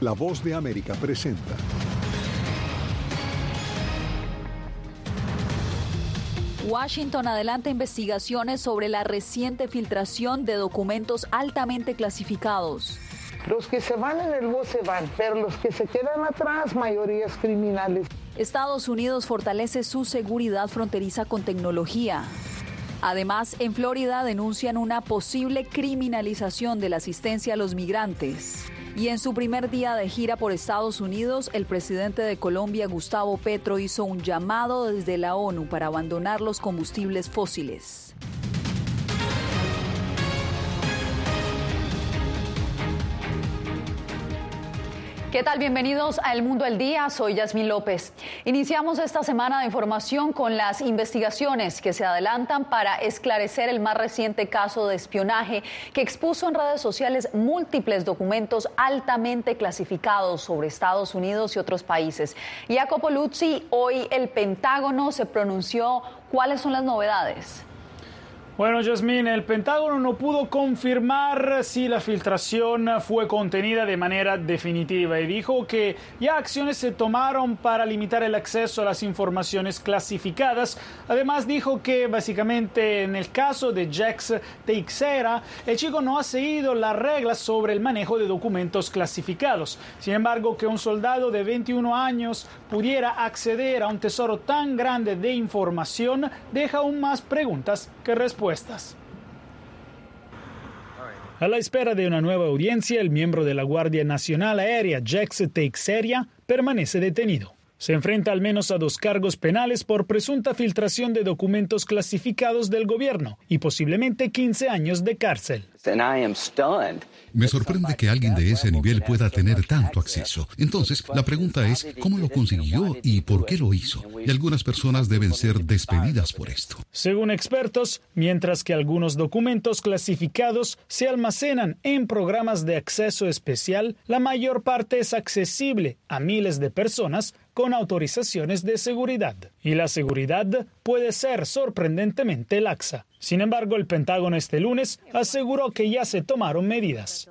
La voz de América presenta. Washington adelanta investigaciones sobre la reciente filtración de documentos altamente clasificados. Los que se van en el bus se van, pero los que se quedan atrás, mayorías criminales. Estados Unidos fortalece su seguridad fronteriza con tecnología. Además, en Florida denuncian una posible criminalización de la asistencia a los migrantes. Y en su primer día de gira por Estados Unidos, el presidente de Colombia, Gustavo Petro, hizo un llamado desde la ONU para abandonar los combustibles fósiles. ¿Qué tal? Bienvenidos a El Mundo al Día. Soy Yasmín López. Iniciamos esta semana de información con las investigaciones que se adelantan para esclarecer el más reciente caso de espionaje que expuso en redes sociales múltiples documentos altamente clasificados sobre Estados Unidos y otros países. Jacopo Luzzi, hoy el Pentágono se pronunció. ¿Cuáles son las novedades? Bueno, Jasmine, el Pentágono no pudo confirmar si la filtración fue contenida de manera definitiva y dijo que ya acciones se tomaron para limitar el acceso a las informaciones clasificadas. Además dijo que básicamente en el caso de Jax Teixeira, el chico no ha seguido las reglas sobre el manejo de documentos clasificados. Sin embargo, que un soldado de 21 años pudiera acceder a un tesoro tan grande de información deja aún más preguntas que respuestas. A la espera de una nueva audiencia, el miembro de la Guardia Nacional Aérea, Jax Teixeira, permanece detenido. Se enfrenta al menos a dos cargos penales por presunta filtración de documentos clasificados del gobierno y posiblemente 15 años de cárcel. Me sorprende que alguien de ese nivel pueda tener tanto acceso. Entonces, la pregunta es, ¿cómo lo consiguió y por qué lo hizo? Y algunas personas deben ser despedidas por esto. Según expertos, mientras que algunos documentos clasificados se almacenan en programas de acceso especial, la mayor parte es accesible a miles de personas con autorizaciones de seguridad. Y la seguridad puede ser sorprendentemente laxa. Sin embargo, el Pentágono este lunes aseguró que ya se tomaron medidas.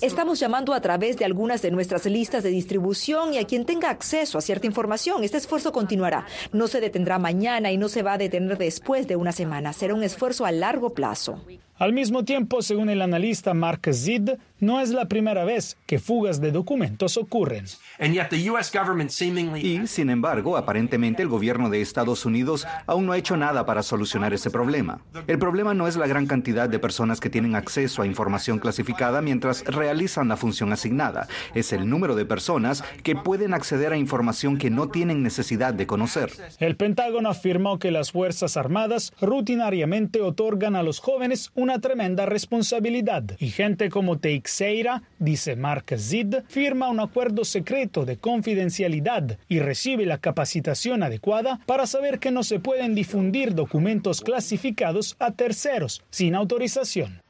Estamos llamando a través de algunas de nuestras listas de distribución y a quien tenga acceso a cierta información. Este esfuerzo continuará. No se detendrá mañana y no se va a detener después de una semana. Será un esfuerzo a largo plazo. Al mismo tiempo, según el analista Mark Zid, no es la primera vez que fugas de documentos ocurren. Y, sin embargo, aparentemente el gobierno de Estados Unidos aún no ha hecho nada para solucionar ese problema. El problema no es la gran cantidad de personas que tienen acceso a información clasificada mientras realizan la función asignada. Es el número de personas que pueden acceder a información que no tienen necesidad de conocer. El Pentágono afirmó que las Fuerzas Armadas rutinariamente otorgan a los jóvenes una tremenda responsabilidad y gente como Teixeira, dice Mark Zid, firma un acuerdo secreto de confidencialidad y recibe la capacitación adecuada para saber que no se pueden difundir documentos clasificados a terceros sin autorización.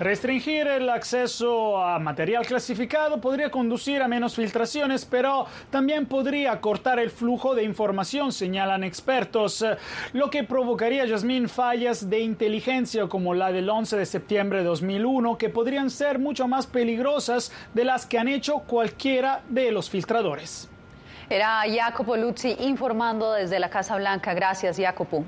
Restringir el acceso a material clasificado podría conducir a menos filtraciones, pero también podría cortar el flujo de información, señalan expertos, lo que provocaría, Yasmín, fallas de inteligencia como la del 11 de septiembre de 2001, que podrían ser mucho más peligrosas de las que han hecho cualquiera de los filtradores. Era Jacopo Luzzi informando desde la Casa Blanca. Gracias, Jacopo.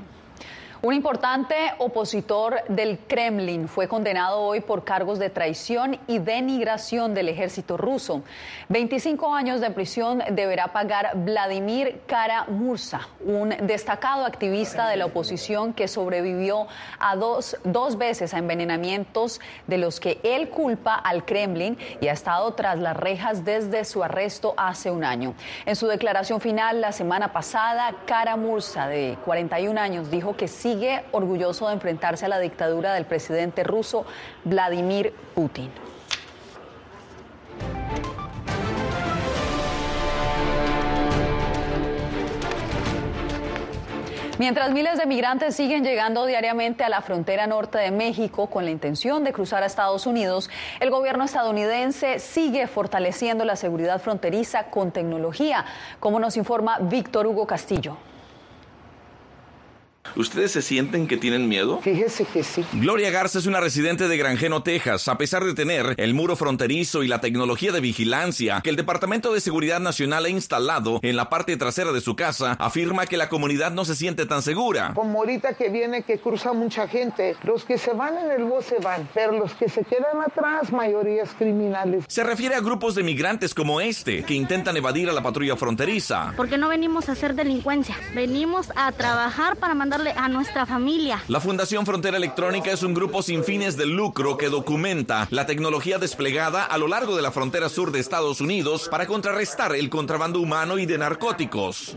Un importante opositor del Kremlin fue condenado hoy por cargos de traición y denigración del ejército ruso. 25 años de prisión deberá pagar Vladimir Kara-Murza, un destacado activista de la oposición que sobrevivió a dos, dos veces a envenenamientos de los que él culpa al Kremlin y ha estado tras las rejas desde su arresto hace un año. En su declaración final la semana pasada, Kara-Murza, de 41 años, dijo que sí sigue orgulloso de enfrentarse a la dictadura del presidente ruso Vladimir Putin. Mientras miles de migrantes siguen llegando diariamente a la frontera norte de México con la intención de cruzar a Estados Unidos, el gobierno estadounidense sigue fortaleciendo la seguridad fronteriza con tecnología, como nos informa Víctor Hugo Castillo. ¿Ustedes se sienten que tienen miedo? Fíjese que sí. Gloria Garza es una residente de Granjeno, Texas. A pesar de tener el muro fronterizo y la tecnología de vigilancia que el Departamento de Seguridad Nacional ha instalado en la parte trasera de su casa, afirma que la comunidad no se siente tan segura. Como ahorita que viene que cruza mucha gente, los que se van en el bus se van, pero los que se quedan atrás, mayoría es criminales. Se refiere a grupos de migrantes como este, que intentan evadir a la patrulla fronteriza. Porque no venimos a hacer delincuencia, venimos a trabajar para a nuestra familia. La Fundación Frontera Electrónica es un grupo sin fines de lucro que documenta la tecnología desplegada a lo largo de la frontera sur de Estados Unidos para contrarrestar el contrabando humano y de narcóticos.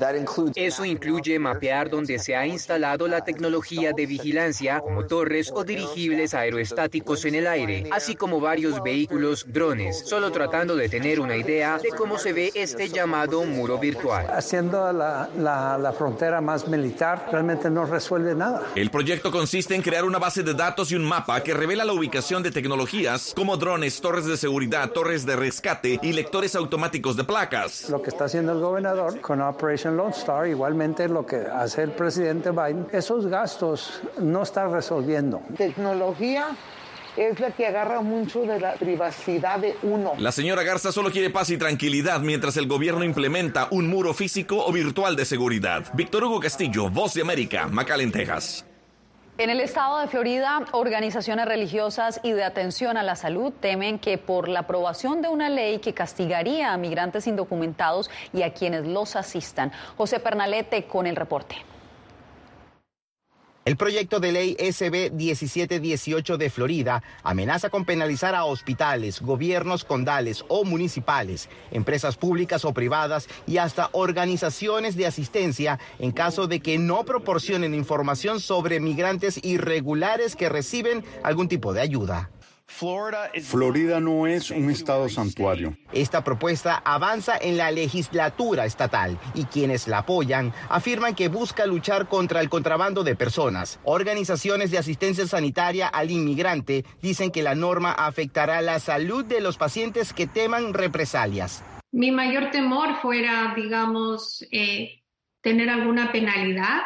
Eso incluye mapear donde se ha instalado la tecnología de vigilancia, como torres o dirigibles aeroestáticos en el aire, así como varios vehículos drones, solo tratando de tener una idea de cómo se ve este llamado muro virtual. Haciendo la, la, la frontera más militar, realmente no resuelve nada. El proyecto consiste en crear una base de datos y un mapa que revela la ubicación de tecnologías como drones, torres de seguridad, torres de rescate y lectores automáticos de placas. Lo que está haciendo el gobernador con Operation Lone Star, igualmente lo que hace el presidente Biden, esos gastos no están resolviendo. Tecnología es la que agarra mucho de la privacidad de uno. La señora Garza solo quiere paz y tranquilidad mientras el gobierno implementa un muro físico o virtual de seguridad. Víctor Hugo Castillo, Voz de América, McAllen, Texas. En el estado de Florida, organizaciones religiosas y de atención a la salud temen que por la aprobación de una ley que castigaría a migrantes indocumentados y a quienes los asistan. José Pernalete con el reporte. El proyecto de ley SB 1718 de Florida amenaza con penalizar a hospitales, gobiernos condales o municipales, empresas públicas o privadas y hasta organizaciones de asistencia en caso de que no proporcionen información sobre migrantes irregulares que reciben algún tipo de ayuda. Florida no es un estado santuario. Esta propuesta avanza en la legislatura estatal y quienes la apoyan afirman que busca luchar contra el contrabando de personas. Organizaciones de asistencia sanitaria al inmigrante dicen que la norma afectará la salud de los pacientes que teman represalias. Mi mayor temor fuera, digamos, eh, tener alguna penalidad.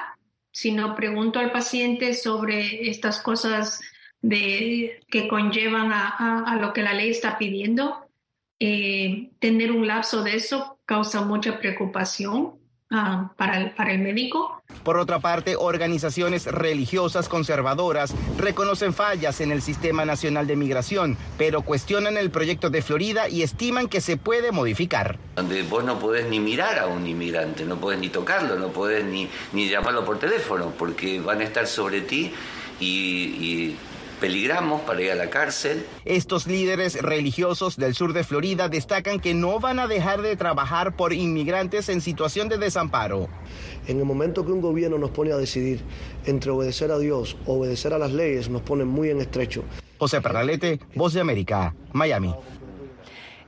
Si no pregunto al paciente sobre estas cosas de, que conllevan a, lo que la ley está pidiendo. Eh, tener un lapso de eso causa mucha preocupación ah, para, el, para el médico. Por otra parte, organizaciones religiosas conservadoras reconocen fallas en el Sistema Nacional de Migración, pero cuestionan el proyecto de Florida y estiman que se puede modificar. Donde vos no podés ni mirar a un inmigrante, no podés ni tocarlo, no podés ni, ni llamarlo por teléfono, porque van a estar sobre ti y peligramos para ir a la cárcel. Estos líderes religiosos del sur de Florida destacan que no van a dejar de trabajar por inmigrantes en situación de desamparo. En el momento que un gobierno nos pone a decidir entre obedecer a Dios o obedecer a las leyes, nos pone muy en estrecho. José Pernalete, Voz de América, Miami.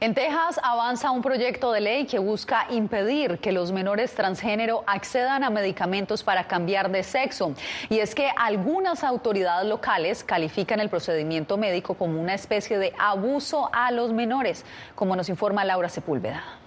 En Texas avanza un proyecto de ley que busca impedir que los menores transgénero accedan a medicamentos para cambiar de sexo. Y es que algunas autoridades locales califican el procedimiento médico como una especie de abuso a los menores, como nos informa Laura Sepúlveda.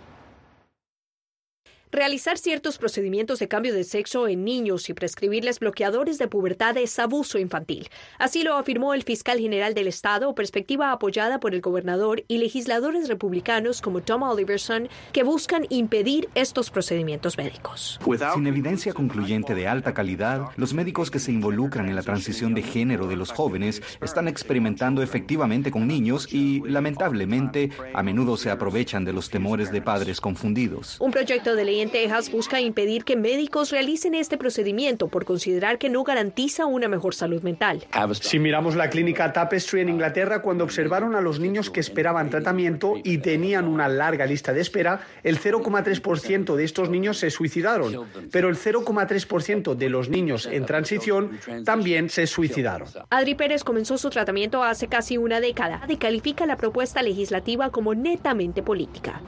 Realizar ciertos procedimientos de cambio de sexo en niños y prescribirles bloqueadores de pubertad es abuso infantil. Así lo afirmó el fiscal general del Estado, perspectiva apoyada por el gobernador y legisladores republicanos como Tom Oliverson, que buscan impedir estos procedimientos médicos. Sin evidencia concluyente de alta calidad, los médicos que se involucran en la transición de género de los jóvenes están experimentando efectivamente con niños y, lamentablemente, a menudo se aprovechan de los temores de padres confundidos. Un proyecto de ley en Texas busca impedir que médicos realicen este procedimiento por considerar que no garantiza una mejor salud mental. Si miramos la clínica Tapestry en Inglaterra, cuando observaron a los niños que esperaban tratamiento y tenían una larga lista de espera, el 0,3% de estos niños se suicidaron, pero el 0,3% de los niños en transición también se suicidaron. Adri Pérez comenzó su tratamiento hace casi una década y califica la propuesta legislativa como netamente política.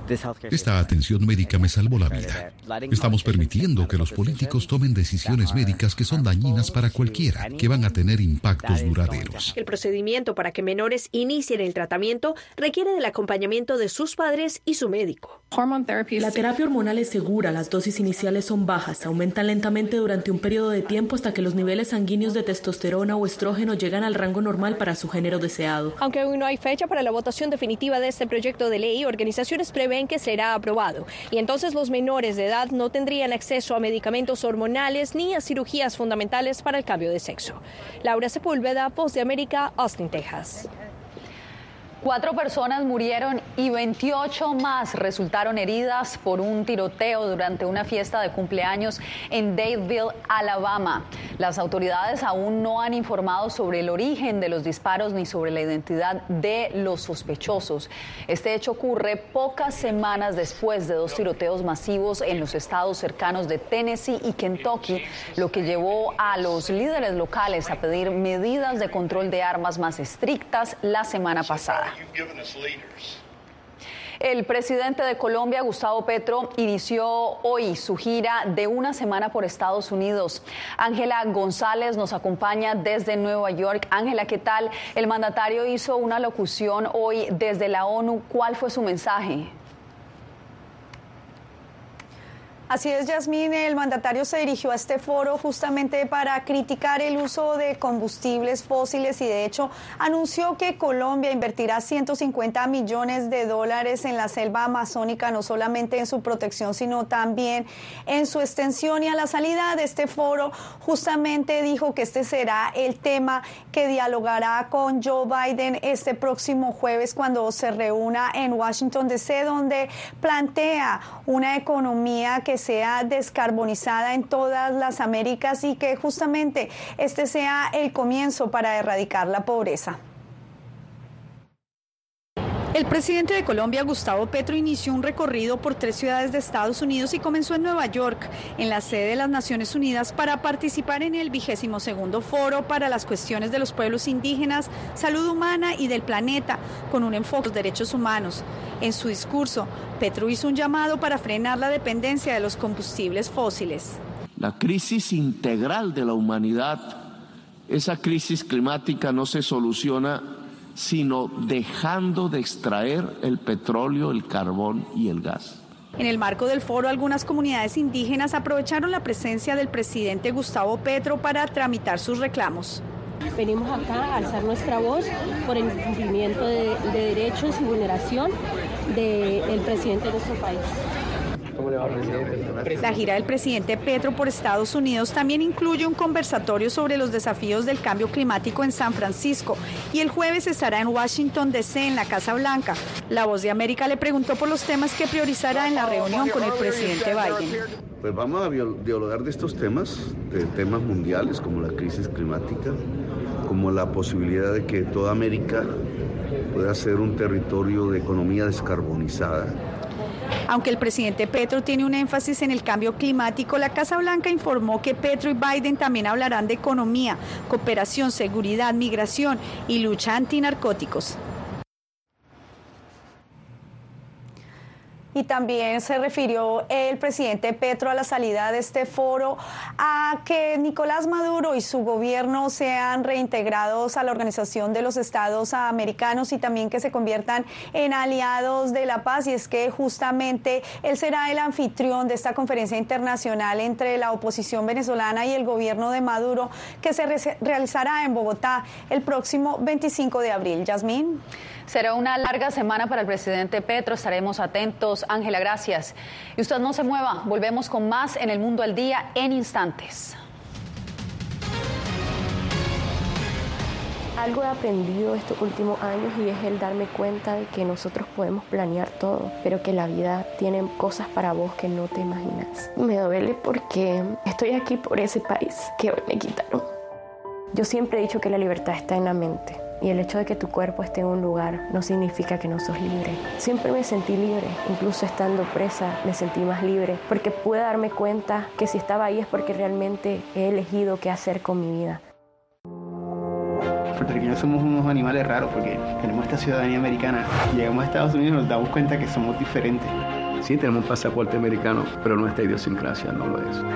Esta atención médica me salvó la vida. Estamos permitiendo que los políticos tomen decisiones médicas que son dañinas para cualquiera, que van a tener impactos duraderos. El procedimiento para que menores inicien el tratamiento requiere del acompañamiento de sus padres y su médico. La terapia hormonal es segura, las dosis iniciales son bajas, aumentan lentamente durante un periodo de tiempo hasta que los niveles sanguíneos de testosterona o estrógeno llegan al rango normal para su género deseado. Aunque aún no hay fecha para la votación definitiva de este proyecto de ley, organizaciones prevén que será aprobado y entonces los menores de edad no tendrían acceso a medicamentos hormonales ni a cirugías fundamentales para el cambio de sexo. Laura Sepúlveda, Voz de América, Austin, Texas. Cuatro personas murieron y 28 más resultaron heridas por un tiroteo durante una fiesta de cumpleaños en Dadeville, Alabama. Las autoridades aún no han informado sobre el origen de los disparos ni sobre la identidad de los sospechosos. Este hecho ocurre pocas semanas después de dos tiroteos masivos en los estados cercanos de Tennessee y Kentucky, lo que llevó a los líderes locales a pedir medidas de control de armas más estrictas la semana pasada. El presidente de Colombia, Gustavo Petro, inició hoy su gira de una semana por Estados Unidos. Ángela González nos acompaña desde Nueva York. Ángela, ¿qué tal? El mandatario hizo una locución hoy desde la ONU. ¿Cuál fue su mensaje? Así es, Yasmín. El mandatario se dirigió a este foro justamente para criticar el uso de combustibles fósiles y de hecho anunció que Colombia invertirá 150 millones de dólares en la selva amazónica, no solamente en su protección, sino también en su extensión. Y a la salida de este foro justamente dijo que este será el tema que dialogará con Joe Biden este próximo jueves cuando se reúna en Washington, D.C., donde plantea una economía sea descarbonizada en todas las Américas y que justamente este sea el comienzo para erradicar la pobreza. El presidente de Colombia, Gustavo Petro, inició un recorrido por tres ciudades de Estados Unidos y comenzó en Nueva York, en la sede de las Naciones Unidas, para participar en el vigésimo segundo foro para las cuestiones de los pueblos indígenas, salud humana y del planeta, con un enfoque en los derechos humanos. En su discurso, Petro hizo un llamado para frenar la dependencia de los combustibles fósiles. La crisis integral de la humanidad, esa crisis climática no se soluciona sino dejando de extraer el petróleo, el carbón y el gas. En el marco del foro, algunas comunidades indígenas aprovecharon la presencia del presidente Gustavo Petro para tramitar sus reclamos. Venimos acá a alzar nuestra voz por el incumplimiento de, derechos y vulneración del presidente de nuestro país. La gira del presidente Petro por Estados Unidos también incluye un conversatorio sobre los desafíos del cambio climático en San Francisco y el jueves estará en Washington, D.C., en la Casa Blanca. La Voz de América le preguntó por los temas que priorizará en la reunión con el presidente Biden. Pues vamos a dialogar de estos temas, de temas mundiales como la crisis climática, como la posibilidad de que toda América pueda ser un territorio de economía descarbonizada aunque el presidente Petro tiene un énfasis en el cambio climático, la Casa Blanca informó que Petro y Biden también hablarán de economía, cooperación, seguridad, migración y lucha antinarcóticos. Y también se refirió el presidente Petro a la salida de este foro a que Nicolás Maduro y su gobierno sean reintegrados a la Organización de los Estados Americanos y también que se conviertan en aliados de la paz y es que justamente él será el anfitrión de esta conferencia internacional entre la oposición venezolana y el gobierno de Maduro que se realizará en Bogotá el próximo 25 de abril. Yasmín. Será una larga semana para el presidente Petro. Estaremos atentos. Ángela, gracias. Y usted no se mueva. Volvemos con más en el mundo al día en instantes. Algo he aprendido estos últimos años y es el darme cuenta de que nosotros podemos planear todo, pero que la vida tiene cosas para vos que no te imaginas. Me duele porque estoy aquí por ese país que hoy me quitaron. Yo siempre he dicho que la libertad está en la mente y el hecho de que tu cuerpo esté en un lugar no significa que no sos libre. Siempre me sentí libre, incluso estando presa me sentí más libre, porque pude darme cuenta que si estaba ahí es porque realmente he elegido qué hacer con mi vida. Puertorriqueños somos unos animales raros porque tenemos esta ciudadanía americana. Llegamos a Estados Unidos y nos damos cuenta que somos diferentes. Sí, tenemos un pasaporte americano, pero nuestra idiosincrasia no lo es.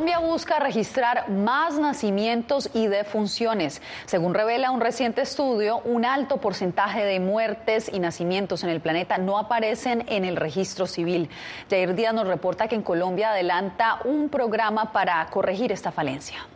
Colombia busca registrar más nacimientos y defunciones. Según revela un reciente estudio, un alto porcentaje de muertes y nacimientos en el planeta no aparecen en el registro civil. Jair Díaz nos reporta que en Colombia adelanta un programa para corregir esta falencia.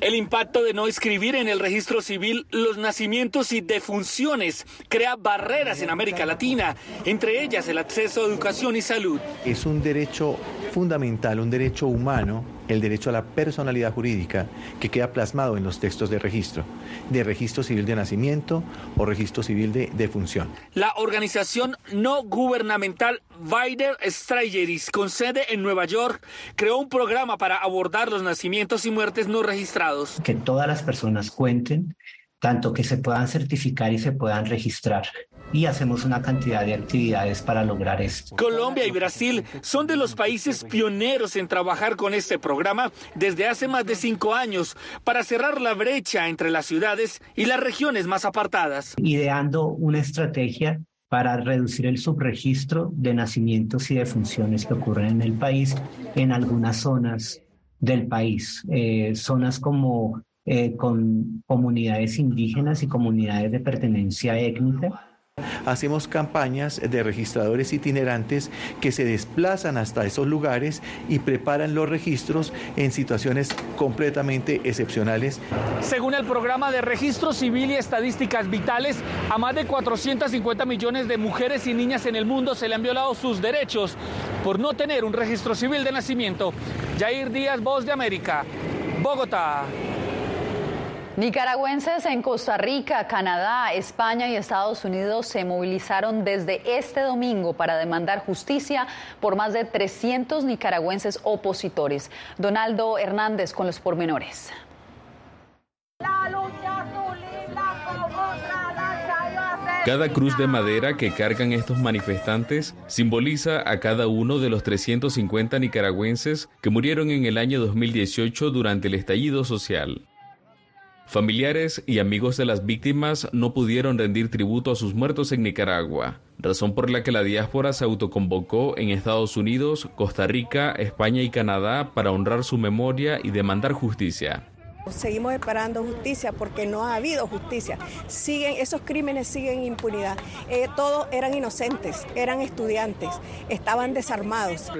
El impacto de no escribir en el registro civil los nacimientos y defunciones crea barreras en América Latina, entre ellas el acceso a educación y salud. Es un derecho fundamental, un derecho humano, el derecho a la personalidad jurídica que queda plasmado en los textos de registro, de registro civil de nacimiento o registro civil de defunción. La organización no gubernamental Weider Strayeris, con sede en Nueva York, creó un programa para abordar los nacimientos y muertes no registrados. Que todas las personas cuenten, tanto que se puedan certificar y se puedan registrar y hacemos una cantidad de actividades para lograr esto. Colombia y Brasil son de los países pioneros en trabajar con este programa desde hace más de cinco años para cerrar la brecha entre las ciudades y las regiones más apartadas. Ideando una estrategia para reducir el subregistro de nacimientos y de funciones que ocurren en el país en algunas zonas del país, eh, zonas como eh, con comunidades indígenas y comunidades de pertenencia étnica Hacemos campañas de registradores itinerantes que se desplazan hasta esos lugares y preparan los registros en situaciones completamente excepcionales. Según el programa de registro civil y estadísticas vitales, a más de 450 millones de mujeres y niñas en el mundo se le han violado sus derechos por no tener un registro civil de nacimiento. Jair Díaz, Voz de América, Bogotá. Nicaragüenses en Costa Rica, Canadá, España y Estados Unidos se movilizaron desde este domingo para demandar justicia por más de 300 nicaragüenses opositores. Donaldo Hernández con los pormenores. Cada cruz de madera que cargan estos manifestantes simboliza a cada uno de los 350 nicaragüenses que murieron en el año 2018 durante el estallido social. Familiares y amigos de las víctimas no pudieron rendir tributo a sus muertos en Nicaragua, razón por la que la diáspora se autoconvocó en Estados Unidos, Costa Rica, España y Canadá para honrar su memoria y demandar justicia. Seguimos esperando justicia porque no ha habido justicia. Siguen, esos crímenes siguen impunidad. Eh, todos eran inocentes, eran estudiantes, estaban desarmados.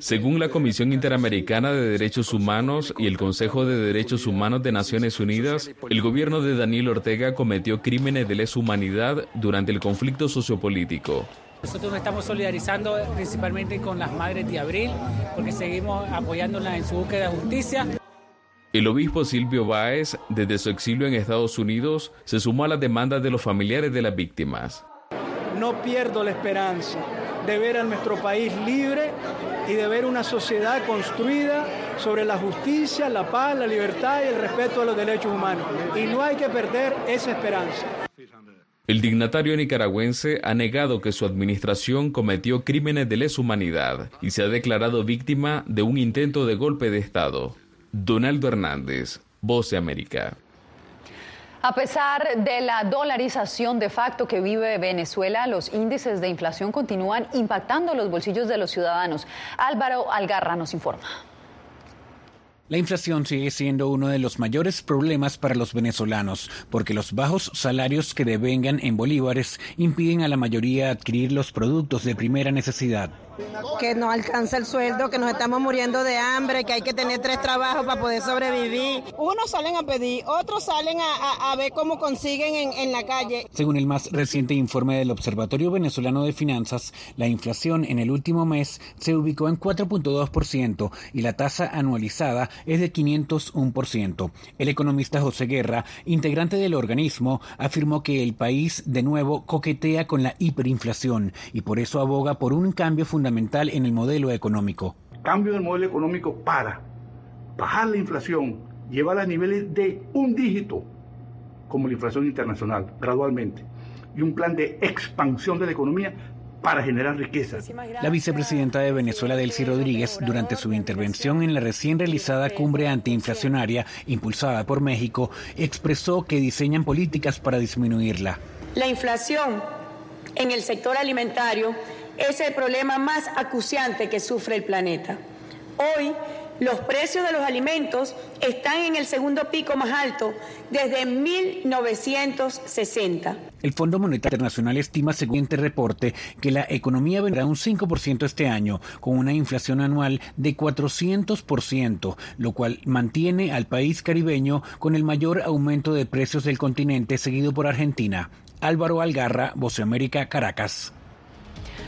Según la Comisión Interamericana de Derechos Humanos y el Consejo de Derechos Humanos de Naciones Unidas, el gobierno de Daniel Ortega cometió crímenes de lesa humanidad durante el conflicto sociopolítico. Nosotros nos estamos solidarizando principalmente con las madres de Abril porque seguimos apoyándolas en su búsqueda de justicia. El obispo Silvio Báez, desde su exilio en Estados Unidos, se sumó a las demandas de los familiares de las víctimas. No pierdo la esperanza de ver a nuestro país libre y de ver una sociedad construida sobre la justicia, la paz, la libertad y el respeto a los derechos humanos. Y no hay que perder esa esperanza. El dignatario nicaragüense ha negado que su administración cometió crímenes de lesa humanidad y se ha declarado víctima de un intento de golpe de Estado. Donaldo Hernández, Voz de América. A pesar de la dolarización de facto que vive Venezuela, los índices de inflación continúan impactando los bolsillos de los ciudadanos. Álvaro Algarra nos informa. La inflación sigue siendo uno de los mayores problemas para los venezolanos, porque los bajos salarios que devengan en bolívares impiden a la mayoría adquirir los productos de primera necesidad que no alcanza el sueldo, que nos estamos muriendo de hambre, que hay que tener tres trabajos para poder sobrevivir. Unos salen a pedir, otros salen a, ver cómo consiguen en, en, la calle. Según el más reciente informe del Observatorio Venezolano de Finanzas, la inflación en el último mes se ubicó en 4.2% y la tasa anualizada es de 501%. El economista José Guerra, integrante del organismo, afirmó que el país de nuevo coquetea con la hiperinflación y por eso aboga por un cambio fundamental fundamental en el modelo económico. Cambio del modelo económico para bajar la inflación, llevarla a niveles de un dígito, como la inflación internacional, gradualmente, y un plan de expansión de la economía para generar riqueza. La vicepresidenta de Venezuela, Delcy Rodríguez, durante su intervención en la recién realizada cumbre antiinflacionaria impulsada por México, expresó que diseñan políticas para disminuirla. La inflación en el sector alimentario es el problema más acuciante que sufre el planeta. Hoy, los precios de los alimentos están en el segundo pico más alto desde 1960. El Fondo Monetario Internacional estima, según este reporte, que la economía vendrá un 5% este año, con una inflación anual de 400%, lo cual mantiene al país caribeño con el mayor aumento de precios del continente, seguido por Argentina. Álvaro Algarra, Voce América, Caracas.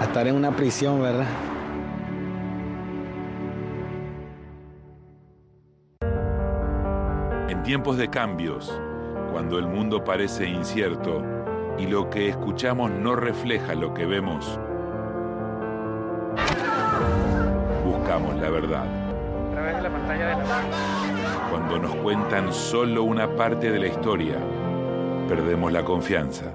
a estar en una prisión, ¿verdad? En tiempos de cambios, cuando el mundo parece incierto y lo que escuchamos no refleja lo que vemos, buscamos la verdad. A través de la pantalla de la... Cuando nos cuentan solo una parte de la historia, perdemos la confianza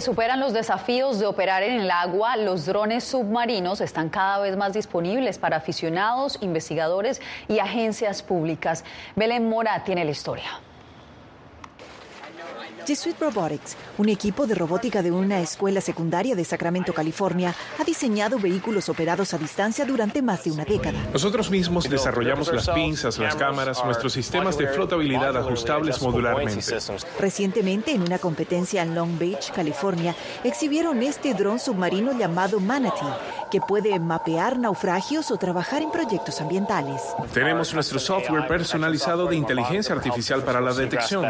Superan los desafíos de operar en el agua, los drones submarinos están cada vez más disponibles para aficionados, investigadores y agencias públicas. Belén Mora tiene la historia. Jesuit Robotics, un equipo de robótica de una escuela secundaria de Sacramento, California, ha diseñado vehículos operados a distancia durante más de una década. Nosotros mismos desarrollamos las pinzas, las cámaras, nuestros sistemas de flotabilidad ajustables modularmente. Recientemente, en una competencia en Long Beach, California, exhibieron este dron submarino llamado Manatee, que puede mapear naufragios o trabajar en proyectos ambientales. Tenemos nuestro software personalizado de inteligencia artificial para la detección.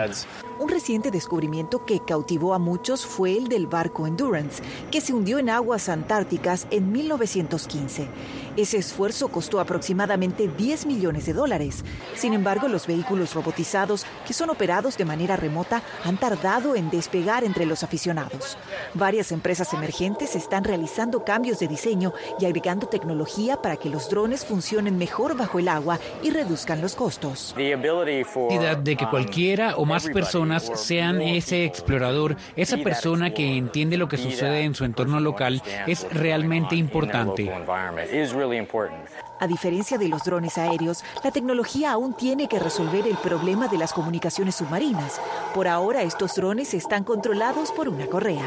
Un reciente descubrimiento que cautivó a muchos fue el del barco Endurance, que se hundió en aguas antárticas en 1915. Ese esfuerzo costó aproximadamente 10 millones de dólares. Sin embargo, los vehículos robotizados, que son operados de manera remota, han tardado en despegar entre los aficionados. Varias empresas emergentes están realizando cambios de diseño y agregando tecnología para que los drones funcionen mejor bajo el agua y reduzcan los costos. La de que cualquiera o más personas sean ese explorador, esa persona que entiende lo que sucede en su entorno local, es realmente importante. A diferencia de los drones aéreos, la tecnología aún tiene que resolver el problema de las comunicaciones submarinas. Por ahora, estos drones están controlados por una correa.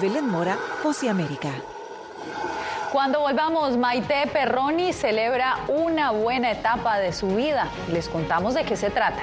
Belén Mora, Voz América. Cuando volvamos, Maite Perroni celebra una buena etapa de su vida. Les contamos de qué se trata.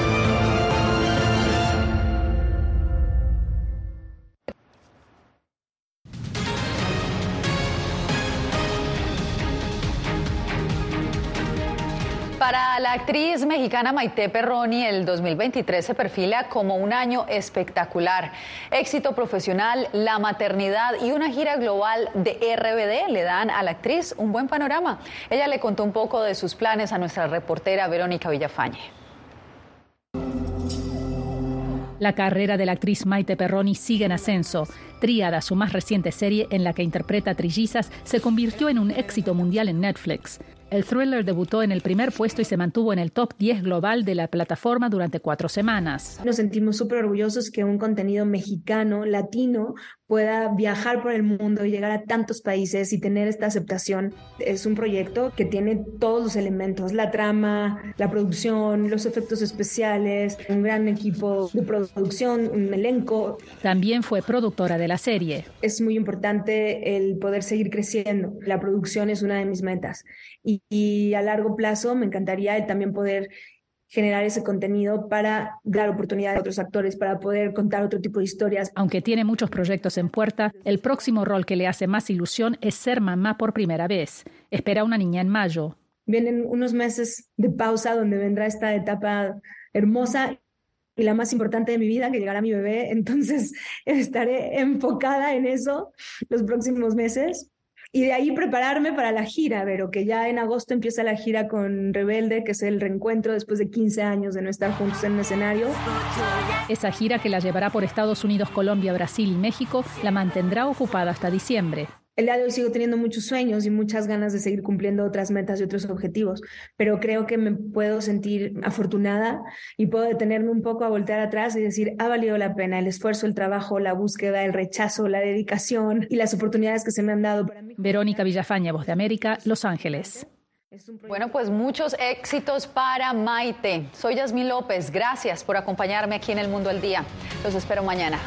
La actriz mexicana Maite Perroni, el 2023 se perfila como un año espectacular. Éxito profesional, la maternidad y una gira global de RBD le dan a la actriz un buen panorama. Ella le contó un poco de sus planes a nuestra reportera Verónica Villafañe. La carrera de la actriz Maite Perroni sigue en ascenso. Tríada, su más reciente serie en la que interpreta trillizas, se convirtió en un éxito mundial en Netflix. El thriller debutó en el primer puesto y se mantuvo en el top 10 global de la plataforma durante cuatro semanas. Nos sentimos súper orgullosos que un contenido mexicano, latino, pueda viajar por el mundo y llegar a tantos países y tener esta aceptación. Es un proyecto que tiene todos los elementos, la trama, la producción, los efectos especiales, un gran equipo de producción, un elenco. También fue productora de la serie. Es muy importante el poder seguir creciendo. La producción es una de mis metas y, a largo plazo me encantaría también poder generar ese contenido para dar oportunidad a otros actores, para poder contar otro tipo de historias. Aunque tiene muchos proyectos en puerta, el próximo rol que le hace más ilusión es ser mamá por primera vez. Espera una niña en mayo. Vienen unos meses de pausa donde vendrá esta etapa hermosa y la más importante de mi vida, que llegará mi bebé. Entonces estaré enfocada en eso los próximos meses y de ahí prepararme para la gira, pero que ya en agosto empieza la gira con Rebelde, que es el reencuentro después de 15 años de no estar juntos en un escenario. Esa gira que la llevará por Estados Unidos, Colombia, Brasil y México la mantendrá ocupada hasta diciembre. El día de hoy sigo teniendo muchos sueños y muchas ganas de seguir cumpliendo otras metas y otros objetivos, pero creo que me puedo sentir afortunada y puedo detenerme un poco a voltear atrás y decir, ha valido la pena el esfuerzo, el trabajo, la búsqueda, el rechazo, la dedicación y las oportunidades que se me han dado para mí. Verónica Villafaña, Voz de América, Los Ángeles. Bueno, pues muchos éxitos para Maite. Soy Yasmín López. Gracias por acompañarme aquí en El Mundo al Día. Los espero mañana.